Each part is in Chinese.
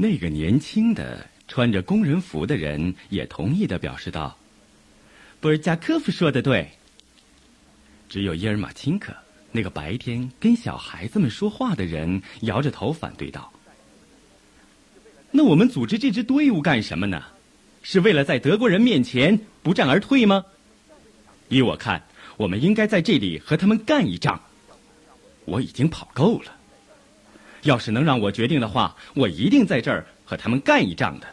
那个年轻的穿着工人服的人也同意的表示道：“布尔加科夫说的对。”只有伊尔马钦科那个白天跟小孩子们说话的人摇着头反对道：“那我们组织这支队伍干什么呢？是为了在德国人面前不战而退吗？依我看，我们应该在这里和他们干一仗。我已经跑够了。要是能让我决定的话，我一定在这儿和他们干一仗的。”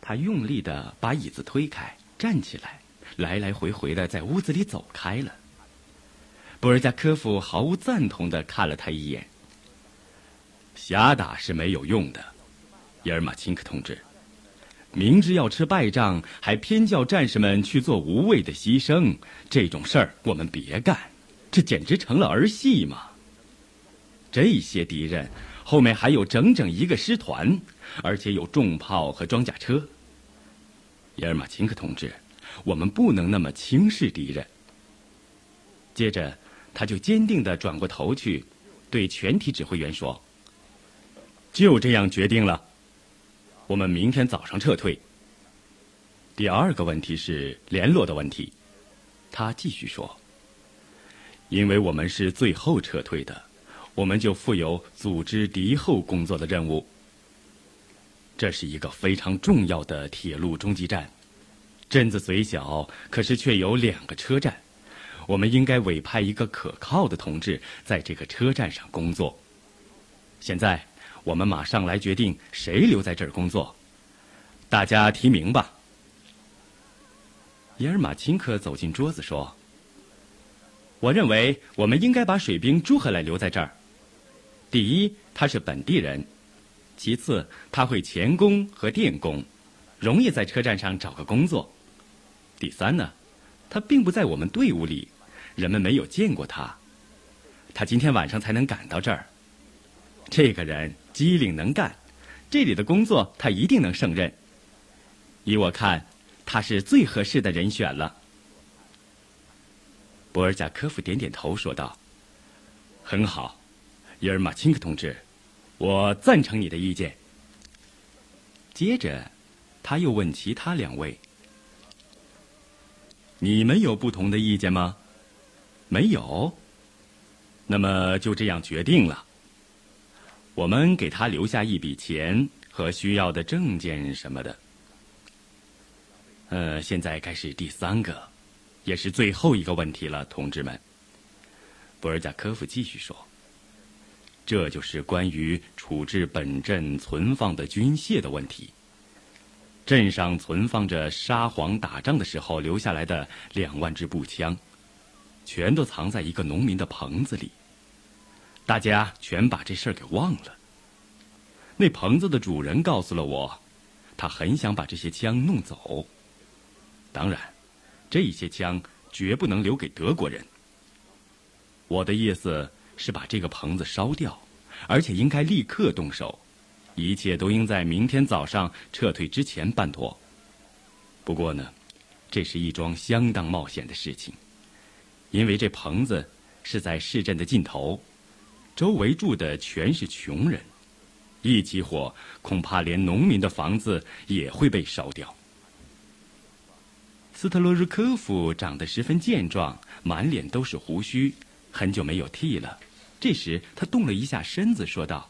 他用力的把椅子推开，站起来。来来回回的在屋子里走开了。布尔加科夫毫无赞同的看了他一眼。瞎打是没有用的，伊尔马钦科同志，明知要吃败仗，还偏叫战士们去做无谓的牺牲，这种事儿我们别干，这简直成了儿戏嘛。这些敌人后面还有整整一个师团，而且有重炮和装甲车。耶尔马钦科同志。我们不能那么轻视敌人。接着，他就坚定的转过头去，对全体指挥员说：“就这样决定了，我们明天早上撤退。”第二个问题是联络的问题，他继续说：“因为我们是最后撤退的，我们就负有组织敌后工作的任务。这是一个非常重要的铁路中继站。”镇子虽小，可是却有两个车站，我们应该委派一个可靠的同志在这个车站上工作。现在，我们马上来决定谁留在这儿工作，大家提名吧。耶尔马钦科走进桌子说：“我认为我们应该把水兵朱赫来留在这儿。第一，他是本地人；其次，他会钳工和电工，容易在车站上找个工作。”第三呢，他并不在我们队伍里，人们没有见过他。他今天晚上才能赶到这儿。这个人机灵能干，这里的工作他一定能胜任。依我看，他是最合适的人选了。博尔贾科夫点点头说道：“很好，伊尔马钦克同志，我赞成你的意见。”接着，他又问其他两位。你们有不同的意见吗？没有。那么就这样决定了。我们给他留下一笔钱和需要的证件什么的。呃，现在该是第三个，也是最后一个问题了，同志们。博尔贾科夫继续说：“这就是关于处置本镇存放的军械的问题。”镇上存放着沙皇打仗的时候留下来的两万支步枪，全都藏在一个农民的棚子里。大家全把这事儿给忘了。那棚子的主人告诉了我，他很想把这些枪弄走。当然，这些枪绝不能留给德国人。我的意思是把这个棚子烧掉，而且应该立刻动手。一切都应在明天早上撤退之前办妥。不过呢，这是一桩相当冒险的事情，因为这棚子是在市镇的尽头，周围住的全是穷人，一起火，恐怕连农民的房子也会被烧掉。斯特洛日科夫长得十分健壮，满脸都是胡须，很久没有剃了。这时他动了一下身子，说道：“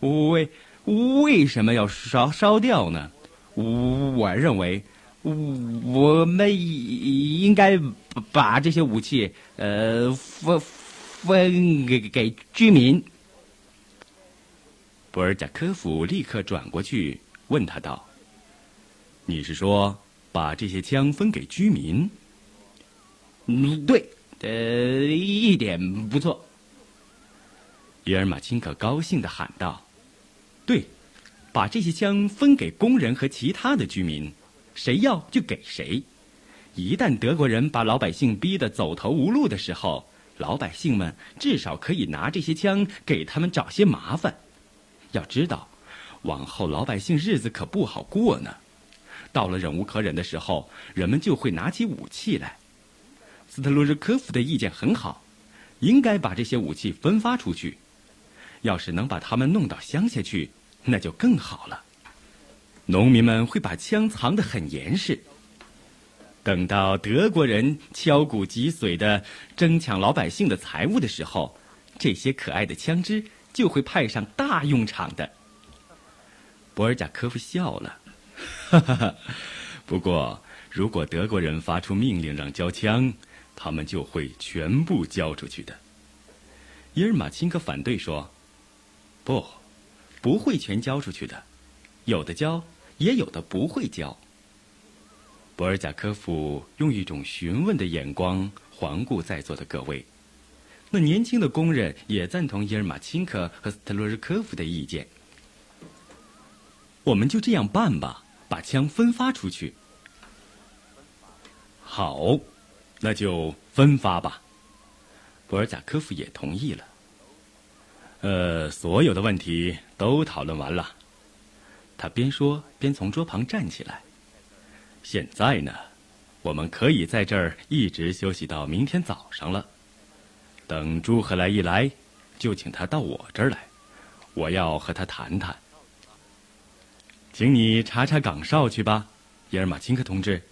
为。”为什么要烧烧掉呢？我认为，我们应该把这些武器呃分分给给居民。博尔贾科夫立刻转过去问他道：“你是说把这些枪分给居民？”“嗯，对，呃，一点不错。”伊尔马金可高兴的喊道。对，把这些枪分给工人和其他的居民，谁要就给谁。一旦德国人把老百姓逼得走投无路的时候，老百姓们至少可以拿这些枪给他们找些麻烦。要知道，往后老百姓日子可不好过呢。到了忍无可忍的时候，人们就会拿起武器来。斯特洛日科夫的意见很好，应该把这些武器分发出去。要是能把他们弄到乡下去，那就更好了。农民们会把枪藏得很严实。等到德国人敲鼓击髓的争抢老百姓的财物的时候，这些可爱的枪支就会派上大用场的。博尔贾科夫笑了，哈哈哈。不过，如果德国人发出命令让交枪，他们就会全部交出去的。伊尔马钦科反对说：“不，不会全交出去的，有的交，也有的不会交。”博尔贾科夫用一种询问的眼光环顾在座的各位，那年轻的工人也赞同伊尔马钦科和斯特洛日科夫的意见。我们就这样办吧，把枪分发出去。好，那就分发吧。博尔贾科夫也同意了。呃，所有的问题都讨论完了。他边说边从桌旁站起来。现在呢，我们可以在这儿一直休息到明天早上了。等朱赫来一来，就请他到我这儿来，我要和他谈谈。请你查查岗哨去吧，伊尔马钦克同志。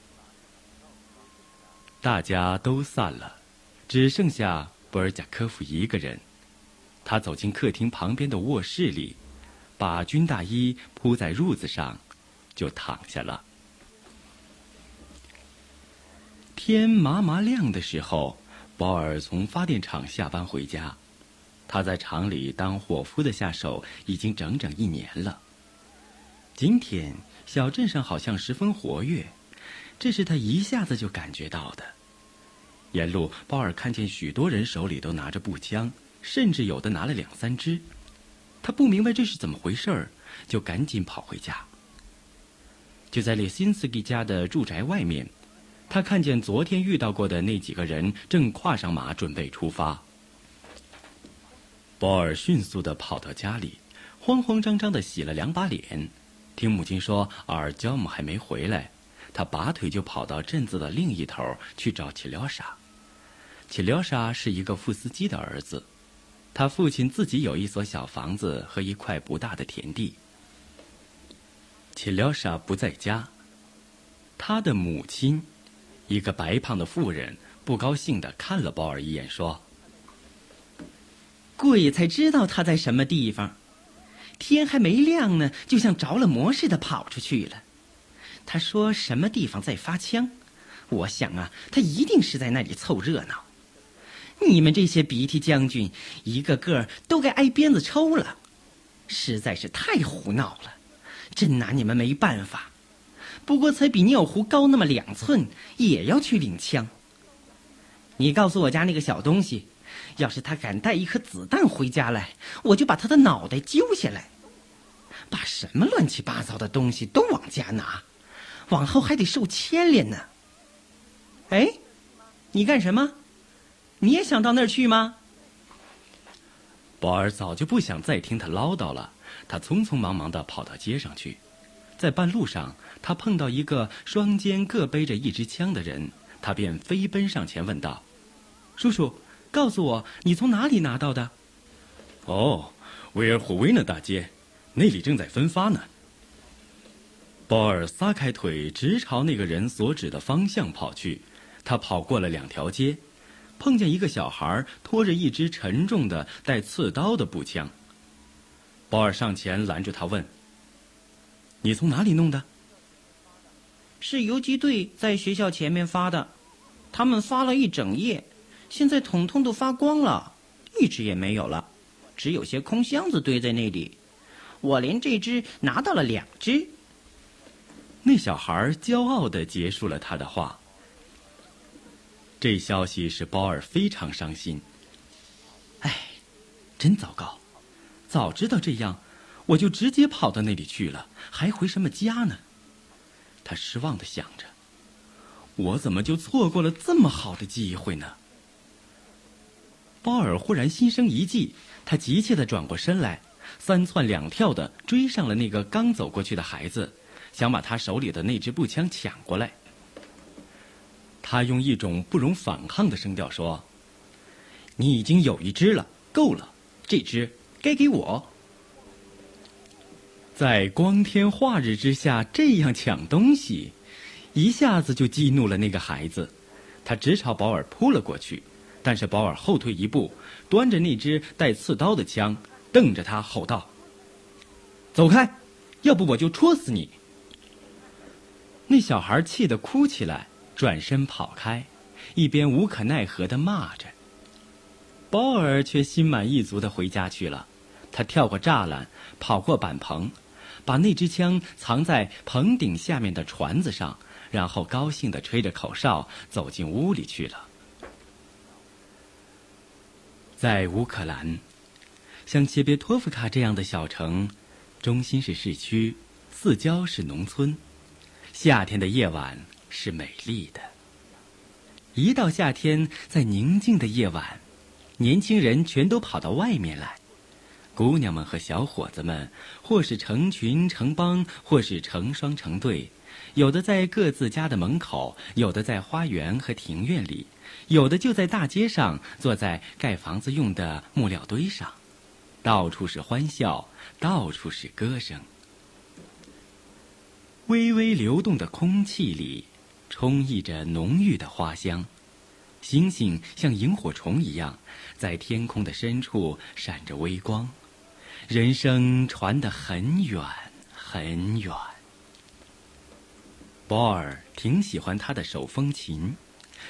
大家都散了，只剩下博尔贾科夫一个人。他走进客厅旁边的卧室里，把军大衣铺在褥子上，就躺下了。天麻麻亮的时候，保尔从发电厂下班回家。他在厂里当伙夫的下手已经整整一年了。今天小镇上好像十分活跃，这是他一下子就感觉到的。沿路，鲍尔看见许多人手里都拿着步枪，甚至有的拿了两三支。他不明白这是怎么回事儿，就赶紧跑回家。就在列辛斯基家的住宅外面。他看见昨天遇到过的那几个人正跨上马准备出发。鲍尔迅速地跑到家里，慌慌张张地洗了两把脸。听母亲说尔焦姆还没回来，他拔腿就跑到镇子的另一头去找齐廖沙。齐廖沙是一个副司机的儿子，他父亲自己有一所小房子和一块不大的田地。齐廖沙不在家，他的母亲。一个白胖的妇人不高兴地看了鲍尔一眼，说：“鬼才知道他在什么地方，天还没亮呢，就像着了魔似的跑出去了。他说什么地方在发枪，我想啊，他一定是在那里凑热闹。你们这些鼻涕将军，一个个都该挨鞭子抽了，实在是太胡闹了，真拿你们没办法。”不过才比尿壶高那么两寸，也要去领枪。你告诉我家那个小东西，要是他敢带一颗子弹回家来，我就把他的脑袋揪下来。把什么乱七八糟的东西都往家拿，往后还得受牵连呢。哎，你干什么？你也想到那儿去吗？宝儿早就不想再听他唠叨了，他匆匆忙忙的跑到街上去。在半路上，他碰到一个双肩各背着一支枪的人，他便飞奔上前问道：“叔叔，告诉我，你从哪里拿到的？”“哦，维尔霍维纳大街，那里正在分发呢。”鲍尔撒开腿，直朝那个人所指的方向跑去。他跑过了两条街，碰见一个小孩拖着一支沉重的带刺刀的步枪。鲍尔上前拦住他，问。你从哪里弄的？是游击队在学校前面发的，他们发了一整夜，现在统统都发光了，一只也没有了，只有些空箱子堆在那里。我连这只拿到了两只。那小孩骄傲的结束了他的话。这消息使鲍尔非常伤心。哎，真糟糕！早知道这样。我就直接跑到那里去了，还回什么家呢？他失望的想着。我怎么就错过了这么好的机会呢？鲍尔忽然心生一计，他急切的转过身来，三窜两跳的追上了那个刚走过去的孩子，想把他手里的那支步枪抢过来。他用一种不容反抗的声调说：“你已经有一支了，够了，这支该给我。”在光天化日之下这样抢东西，一下子就激怒了那个孩子，他直朝保尔扑了过去。但是保尔后退一步，端着那支带刺刀的枪，瞪着他吼道：“走开，要不我就戳死你！”那小孩气得哭起来，转身跑开，一边无可奈何的骂着。保尔却心满意足的回家去了。他跳过栅栏，跑过板棚，把那支枪藏在棚顶下面的船子上，然后高兴的吹着口哨走进屋里去了。在乌克兰，像切别托夫卡这样的小城，中心是市区，四郊是农村。夏天的夜晚是美丽的。一到夏天，在宁静的夜晚，年轻人全都跑到外面来，姑娘们和小伙子们，或是成群成帮，或是成双成对，有的在各自家的门口，有的在花园和庭院里。有的就在大街上，坐在盖房子用的木料堆上，到处是欢笑，到处是歌声。微微流动的空气里，充溢着浓郁的花香。星星像萤火虫一样，在天空的深处闪着微光。人声传得很远很远。波尔挺喜欢他的手风琴。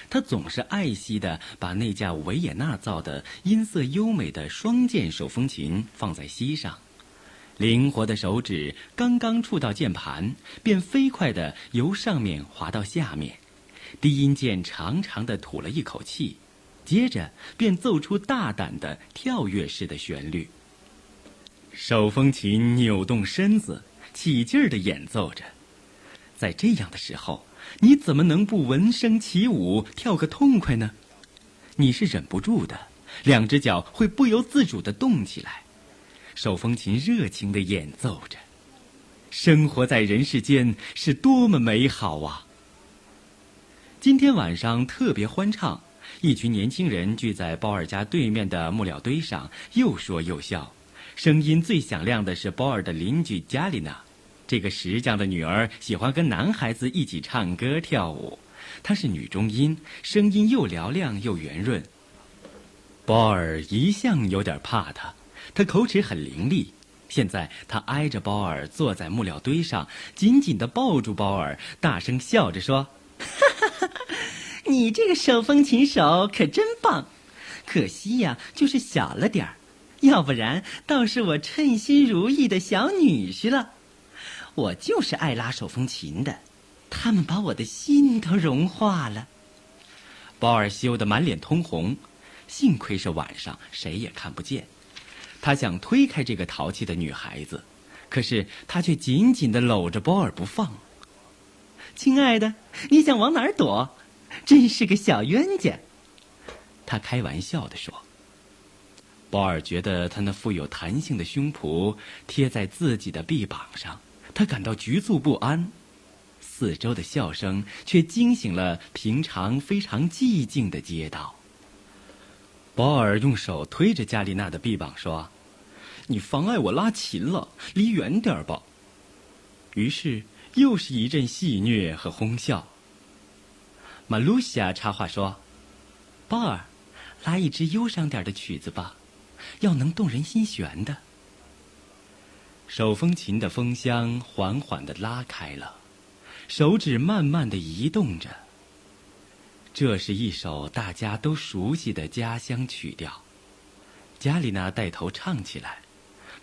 他总是爱惜的把那架维也纳造的音色优美的双键手风琴放在膝上，灵活的手指刚刚触到键盘，便飞快地由上面滑到下面，低音键长长的吐了一口气，接着便奏出大胆的跳跃式的旋律。手风琴扭动身子，起劲儿地演奏着，在这样的时候。你怎么能不闻声起舞，跳个痛快呢？你是忍不住的，两只脚会不由自主地动起来。手风琴热情的演奏着，生活在人世间是多么美好啊！今天晚上特别欢畅，一群年轻人聚在包尔家对面的木料堆上，又说又笑。声音最响亮的是包尔的邻居加丽娜。这个石匠的女儿喜欢跟男孩子一起唱歌跳舞，她是女中音，声音又嘹亮又圆润。波尔一向有点怕她，他口齿很伶俐。现在他挨着包尔坐在木料堆上，紧紧地抱住包尔，大声笑着说：“哈哈哈，你这个手风琴手可真棒，可惜呀，就是小了点儿，要不然倒是我称心如意的小女婿了。”我就是爱拉手风琴的，他们把我的心都融化了。包尔羞得满脸通红，幸亏是晚上，谁也看不见。他想推开这个淘气的女孩子，可是她却紧紧的搂着鲍尔不放。亲爱的，你想往哪儿躲？真是个小冤家。他开玩笑的说。鲍尔觉得他那富有弹性的胸脯贴在自己的臂膀上。他感到局促不安，四周的笑声却惊醒了平常非常寂静的街道。保尔用手推着加丽娜的臂膀说：“你妨碍我拉琴了，离远点儿吧。”于是又是一阵戏谑和哄笑。马露西亚插话说：“鲍尔，拉一支忧伤点的曲子吧，要能动人心弦的。”手风琴的风箱缓缓地拉开了，手指慢慢地移动着。这是一首大家都熟悉的家乡曲调，加里娜带头唱起来，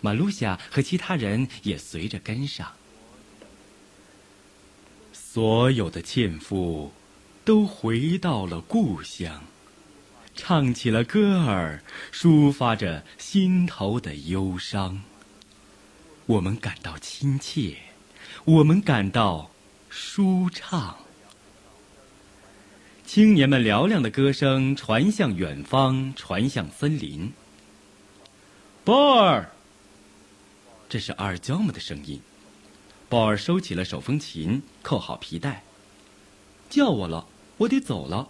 马露夏和其他人也随着跟上。所有的纤夫都回到了故乡，唱起了歌儿，抒发着心头的忧伤。我们感到亲切，我们感到舒畅。青年们嘹亮的歌声传向远方，传向森林。波尔，这是阿尔焦姆的声音。鲍尔收起了手风琴，扣好皮带。叫我了，我得走了。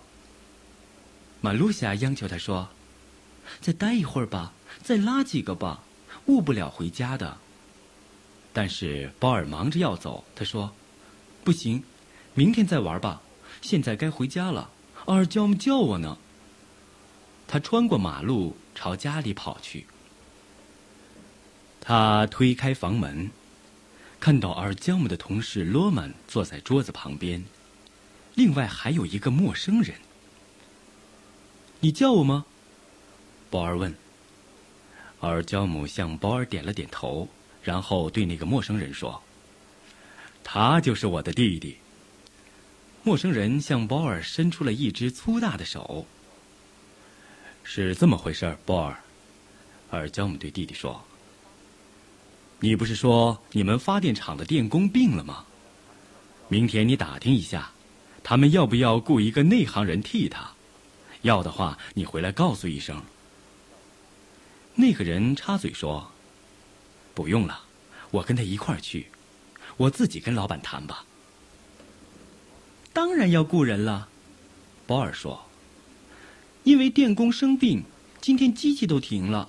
马露夏央求他说：“再待一会儿吧，再拉几个吧，误不了回家的。”但是鲍尔忙着要走，他说：“不行，明天再玩吧，现在该回家了。阿尔焦姆叫我呢。”他穿过马路朝家里跑去。他推开房门，看到阿尔焦姆的同事罗曼坐在桌子旁边，另外还有一个陌生人。你叫我吗？鲍尔问。阿尔焦姆向鲍尔点了点头，然后对那个陌生人说：“他就是我的弟弟。”陌生人向鲍尔伸出了一只粗大的手。是这么回事，鲍尔。阿尔焦姆对弟弟说：“你不是说你们发电厂的电工病了吗？明天你打听一下，他们要不要雇一个内行人替他？要的话，你回来告诉一声。”那个人插嘴说：“不用了，我跟他一块儿去，我自己跟老板谈吧。”当然要雇人了，保尔说：“因为电工生病，今天机器都停了，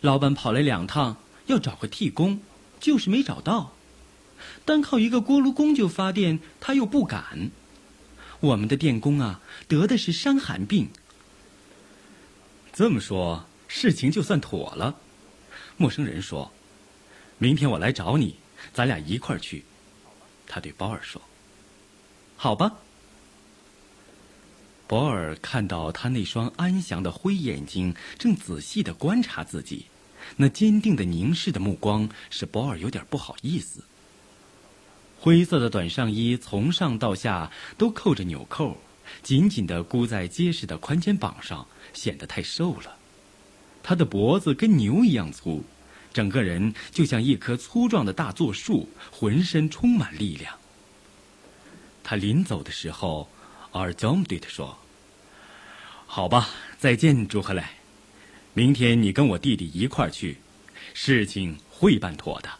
老板跑来两趟要找个替工，就是没找到。单靠一个锅炉工就发电，他又不敢。我们的电工啊，得的是伤寒病。”这么说。事情就算妥了，陌生人说：“明天我来找你，咱俩一块儿去。”他对保尔说：“好吧。”保尔看到他那双安详的灰眼睛正仔细的观察自己，那坚定的凝视的目光使保尔有点不好意思。灰色的短上衣从上到下都扣着纽扣，紧紧的箍在结实的宽肩膀上，显得太瘦了。他的脖子跟牛一样粗，整个人就像一棵粗壮的大柞树，浑身充满力量。他临走的时候，阿尔焦姆对他说：“好吧，再见，朱赫莱。明天你跟我弟弟一块儿去，事情会办妥的。”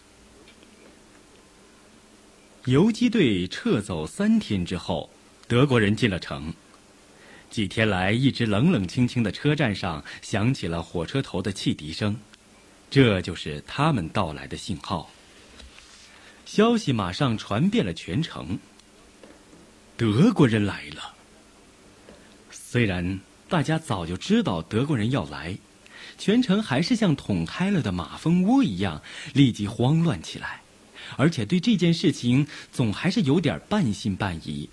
游击队撤走三天之后，德国人进了城。几天来，一直冷冷清清的车站上响起了火车头的汽笛声，这就是他们到来的信号。消息马上传遍了全城。德国人来了。虽然大家早就知道德国人要来，全城还是像捅开了的马蜂窝一样，立即慌乱起来，而且对这件事情总还是有点半信半疑。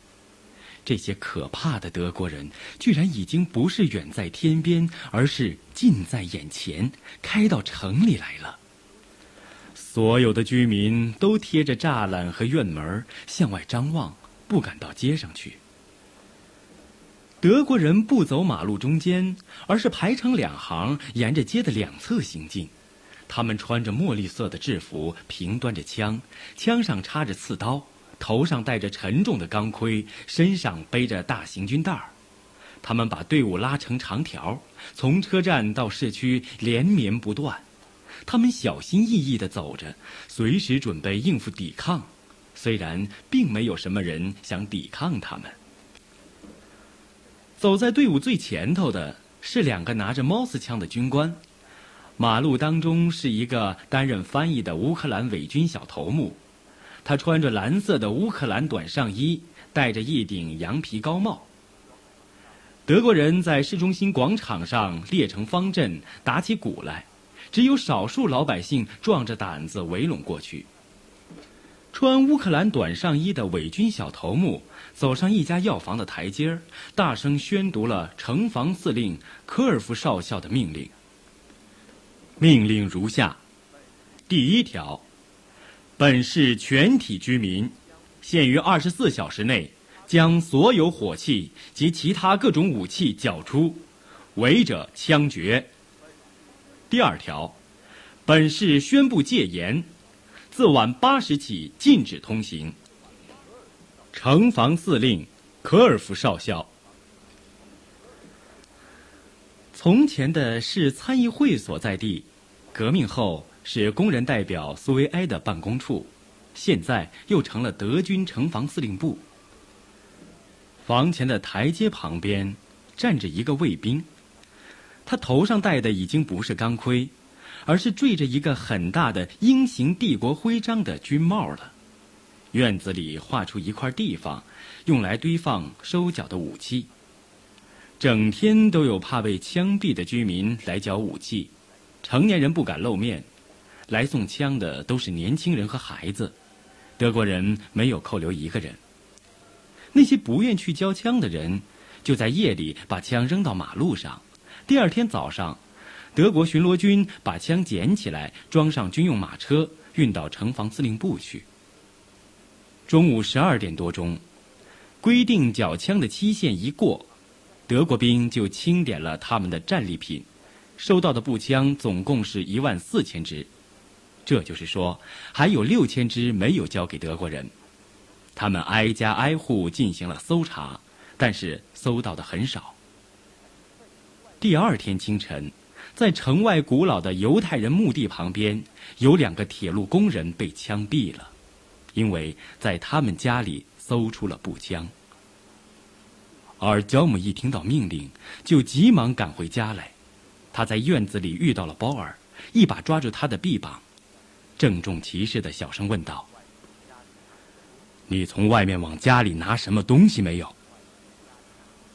这些可怕的德国人，居然已经不是远在天边，而是近在眼前，开到城里来了。所有的居民都贴着栅栏和院门向外张望，不敢到街上去。德国人不走马路中间，而是排成两行，沿着街的两侧行进。他们穿着墨绿色的制服，平端着枪，枪上插着刺刀。头上戴着沉重的钢盔，身上背着大行军袋儿，他们把队伍拉成长条，从车站到市区连绵不断。他们小心翼翼地走着，随时准备应付抵抗。虽然并没有什么人想抵抗他们。走在队伍最前头的是两个拿着猫斯枪的军官，马路当中是一个担任翻译的乌克兰伪军小头目。他穿着蓝色的乌克兰短上衣，戴着一顶羊皮高帽。德国人在市中心广场上列成方阵，打起鼓来，只有少数老百姓壮着胆子围拢过去。穿乌克兰短上衣的伪军小头目走上一家药房的台阶儿，大声宣读了城防司令科尔夫少校的命令。命令如下：第一条。本市全体居民，限于二十四小时内将所有火器及其他各种武器缴出，违者枪决。第二条，本市宣布戒严，自晚八时起禁止通行。城防司令科尔夫少校。从前的是参议会所在地，革命后。是工人代表苏维埃的办公处，现在又成了德军城防司令部。房前的台阶旁边站着一个卫兵，他头上戴的已经不是钢盔，而是缀着一个很大的鹰形帝国徽章的军帽了。院子里划出一块地方，用来堆放收缴的武器。整天都有怕被枪毙的居民来缴武器，成年人不敢露面，来送枪的都是年轻人和孩子。德国人没有扣留一个人。那些不愿去交枪的人，就在夜里把枪扔到马路上。第二天早上，德国巡逻军把枪捡起来，装上军用马车，运到城防司令部去。中午十二点多钟，规定缴枪的期限一过。德国兵就清点了他们的战利品，收到的步枪总共是一万四千支，这就是说还有六千支没有交给德国人。他们挨家挨户进行了搜查，但是搜到的很少。第二天清晨，在城外古老的犹太人墓地旁边，有两个铁路工人被枪毙了，因为在他们家里搜出了步枪。而焦姆一听到命令，就急忙赶回家来。他在院子里遇到了包尔，一把抓住他的臂膀，郑重其事的小声问道：“你从外面往家里拿什么东西没有？”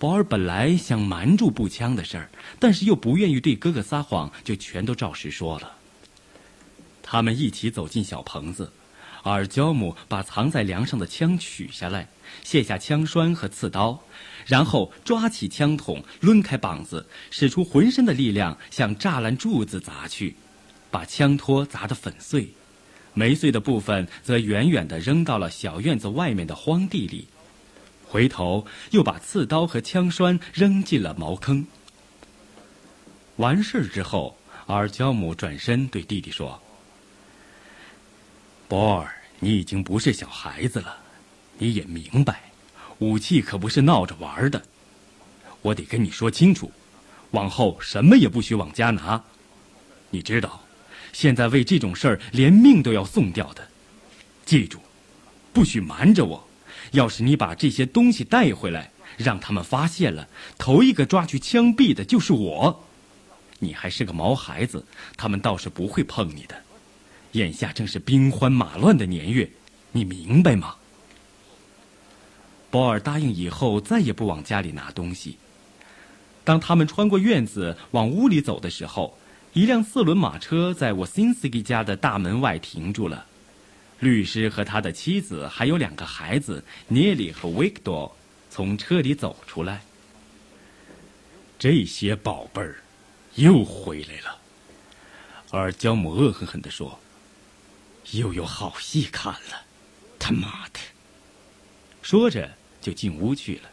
保尔本来想瞒住步枪的事儿，但是又不愿意对哥哥撒谎，就全都照实说了。他们一起走进小棚子，而焦姆把藏在梁上的枪取下来，卸下枪栓和刺刀。然后抓起枪筒，抡开膀子，使出浑身的力量向栅栏柱子砸去，把枪托砸得粉碎，没碎的部分则远远地扔到了小院子外面的荒地里。回头又把刺刀和枪栓扔进了茅坑。完事之后，尔焦姆转身对弟弟说：“波尔，你已经不是小孩子了，你也明白。”武器可不是闹着玩的，我得跟你说清楚，往后什么也不许往家拿。你知道，现在为这种事儿连命都要送掉的。记住，不许瞒着我。要是你把这些东西带回来，让他们发现了，头一个抓去枪毙的就是我。你还是个毛孩子，他们倒是不会碰你的。眼下正是兵荒马乱的年月，你明白吗？保尔答应以后再也不往家里拿东西。当他们穿过院子往屋里走的时候，一辆四轮马车在我辛斯基家的大门外停住了。律师和他的妻子还有两个孩子涅里和维克多从车里走出来。这些宝贝儿又回来了，而焦姆恶狠狠地说：“又有好戏看了，他妈的！”说着。就进屋去了。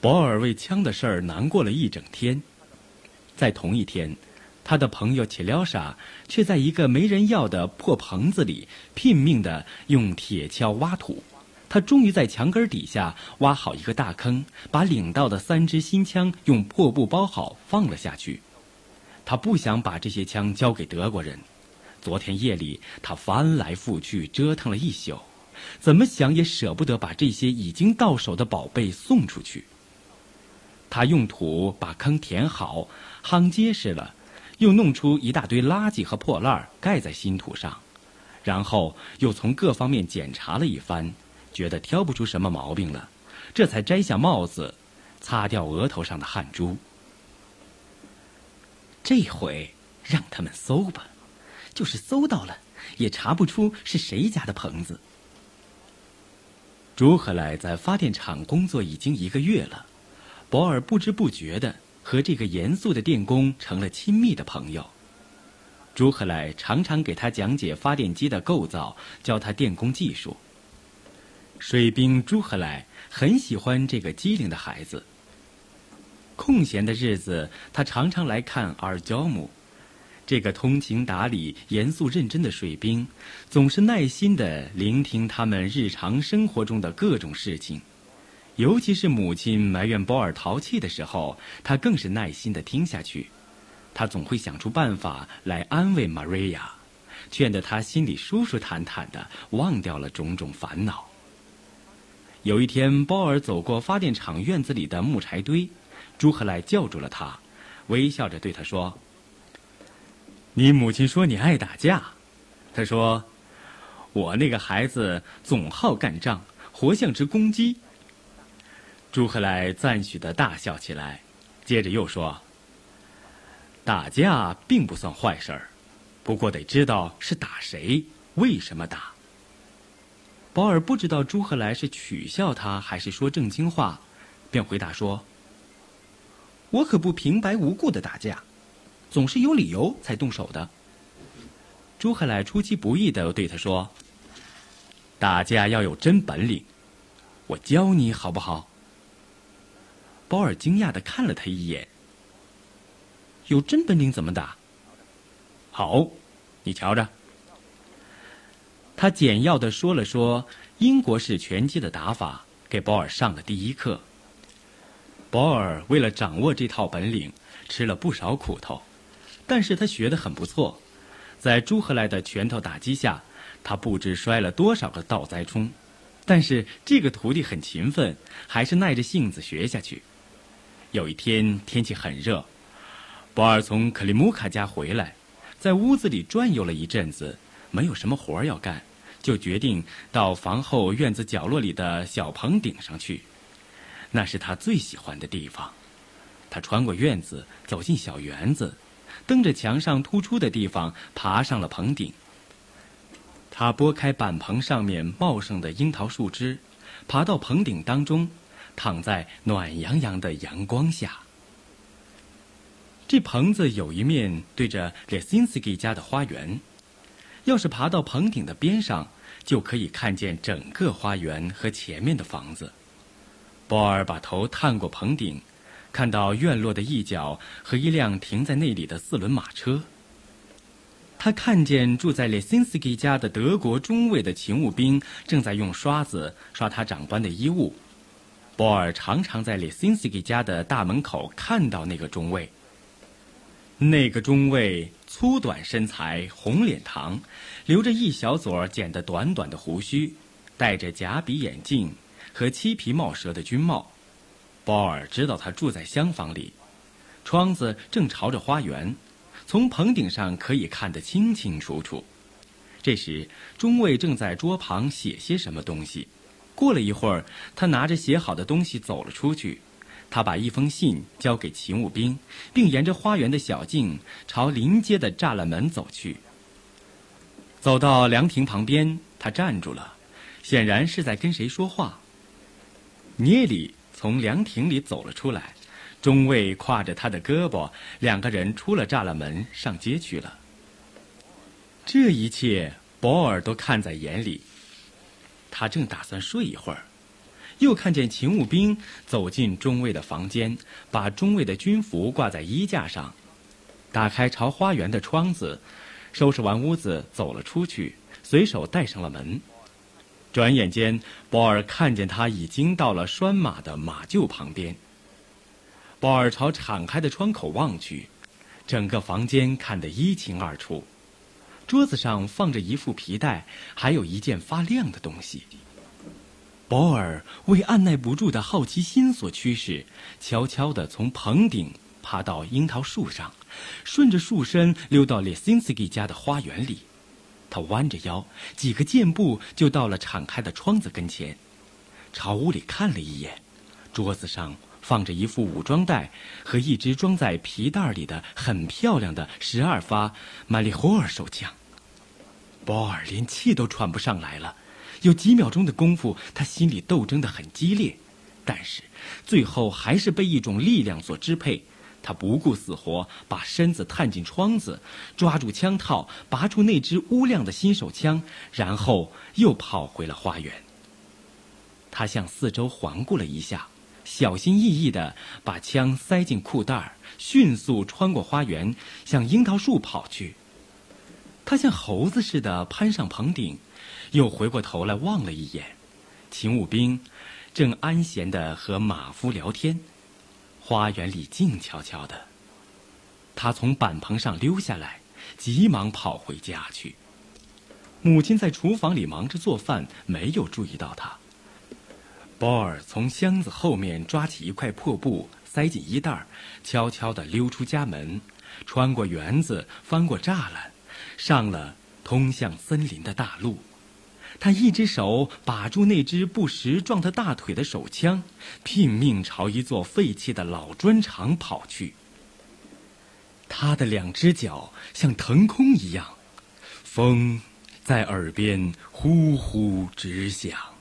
保尔为枪的事儿难过了一整天，在同一天，他的朋友切廖莎却在一个没人要的破棚子里拼命的用铁锹挖土。他终于在墙根底下挖好一个大坑，把领到的三支新枪用破布包好放了下去。他不想把这些枪交给德国人。昨天夜里，他翻来覆去折腾了一宿。怎么想也舍不得把这些已经到手的宝贝送出去。他用土把坑填好，夯结实了，又弄出一大堆垃圾和破烂盖在新土上，然后又从各方面检查了一番，觉得挑不出什么毛病了，这才摘下帽子，擦掉额头上的汗珠。这回让他们搜吧，就是搜到了，也查不出是谁家的棚子。朱赫来在发电厂工作已经一个月了，保尔不知不觉的和这个严肃的电工成了亲密的朋友。朱赫莱常常给他讲解发电机的构造，教他电工技术。水兵朱赫莱很喜欢这个机灵的孩子。空闲的日子，他常常来看阿尔焦姆。这个通情达理、严肃认真的水兵，总是耐心地聆听他们日常生活中的各种事情，尤其是母亲埋怨波尔淘气的时候，他更是耐心地听下去。他总会想出办法来安慰玛瑞亚，劝得他心里舒舒坦坦的，忘掉了种种烦恼。有一天，波尔走过发电厂院子里的木柴堆，朱赫莱叫住了他，微笑着对他说。你母亲说你爱打架，她说，我那个孩子总好干仗，活像只公鸡。朱赫来赞许的大笑起来，接着又说：“打架并不算坏事儿，不过得知道是打谁，为什么打。”保尔不知道朱赫来是取笑他还是说正经话，便回答说：“我可不平白无故的打架。”总是有理由才动手的。朱赫来出其不意的对他说：“打架要有真本领，我教你好不好？”保尔惊讶的看了他一眼：“有真本领怎么打？”“好，你瞧着。”他简要的说了说英国式拳击的打法，给保尔上了第一课。保尔为了掌握这套本领，吃了不少苦头。但是他学得很不错，在朱赫莱的拳头打击下，他不知摔了多少个倒栽葱。但是这个徒弟很勤奋，还是耐着性子学下去。有一天天气很热，保尔从克里姆卡家回来，在屋子里转悠了一阵子，没有什么活儿要干，就决定到房后院子角落里的小棚顶上去。那是他最喜欢的地方。他穿过院子，走进小园子。蹬着墙上突出的地方爬上了棚顶。他拨开板棚上面茂盛的樱桃树枝，爬到棚顶当中，躺在暖洋洋的阳光下。这棚子有一面对着列辛斯基家的花园，要是爬到棚顶的边上，就可以看见整个花园和前面的房子。波尔把头探过棚顶。看到院落的一角和一辆停在那里的四轮马车。他看见住在列辛斯基家的德国中尉的勤务兵正在用刷子刷他长官的衣物。波尔常常在列辛斯基家的大门口看到那个中尉。那个中尉粗短身材，红脸膛，留着一小撮剪得短短的胡须，戴着假鼻眼镜和漆皮帽舌的军帽。鲍尔知道他住在厢房里，窗子正朝着花园，从棚顶上可以看得清清楚楚。这时，中尉正在桌旁写些什么东西。过了一会儿，他拿着写好的东西走了出去。他把一封信交给勤务兵，并沿着花园的小径朝临街的栅栏门走去。走到凉亭旁边，他站住了，显然是在跟谁说话。聂里。从凉亭里走了出来，中尉挎着他的胳膊，两个人出了栅栏门，上街去了。这一切，保尔都看在眼里。他正打算睡一会儿，又看见勤务兵走进中尉的房间，把中尉的军服挂在衣架上，打开朝花园的窗子，收拾完屋子，走了出去，随手带上了门。转眼间，保尔看见他已经到了拴马的马厩旁边。保尔朝敞开的窗口望去，整个房间看得一清二楚。桌子上放着一副皮带，还有一件发亮的东西。保尔为按耐不住的好奇心所驱使，悄悄地从棚顶爬到樱桃树上，顺着树身溜到列辛斯基家的花园里。他弯着腰，几个箭步就到了敞开的窗子跟前，朝屋里看了一眼。桌子上放着一副武装带和一支装在皮袋里的很漂亮的十二发马里霍尔手枪。鲍尔连气都喘不上来了。有几秒钟的功夫，他心里斗争得很激烈，但是最后还是被一种力量所支配。他不顾死活，把身子探进窗子，抓住枪套，拔出那支乌亮的新手枪，然后又跑回了花园。他向四周环顾了一下，小心翼翼地把枪塞进裤袋儿迅速穿过花园，向樱桃树跑去。他像猴子似的攀上棚顶，又回过头来望了一眼，勤务兵正安闲地和马夫聊天。花园里静悄悄的，他从板棚上溜下来，急忙跑回家去。母亲在厨房里忙着做饭，没有注意到他。鲍尔从箱子后面抓起一块破布，塞进衣袋，悄悄地溜出家门，穿过园子，翻过栅栏，上了通向森林的大路。他一只手把住那只不时撞他大腿的手枪，拼命朝一座废弃的老砖厂跑去。他的两只脚像腾空一样，风在耳边呼呼直响。